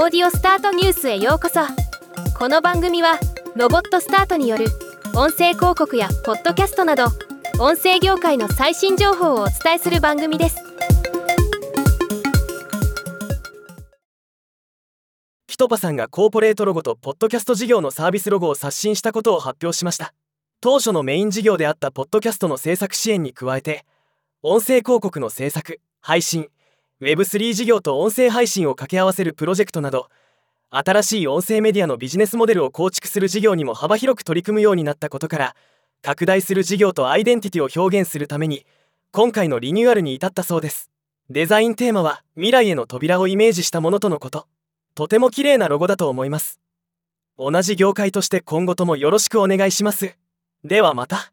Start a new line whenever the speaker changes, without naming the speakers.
オーディオスタートニュースへようこそ。この番組はロボットスタートによる音声広告やポッドキャストなど音声業界の最新情報をお伝えする番組です。
キトパさんがコーポレートロゴとポッドキャスト事業のサービスロゴを刷新したことを発表しました。当初のメイン事業であったポッドキャストの制作支援に加えて音声広告の制作配信 Web3 事業と音声配信を掛け合わせるプロジェクトなど新しい音声メディアのビジネスモデルを構築する事業にも幅広く取り組むようになったことから拡大する事業とアイデンティティを表現するために今回のリニューアルに至ったそうです。デザインテーマは未来への扉をイメージしたものとのこと。とても綺麗なロゴだと思います。同じ業界として今後ともよろしくお願いします。ではまた。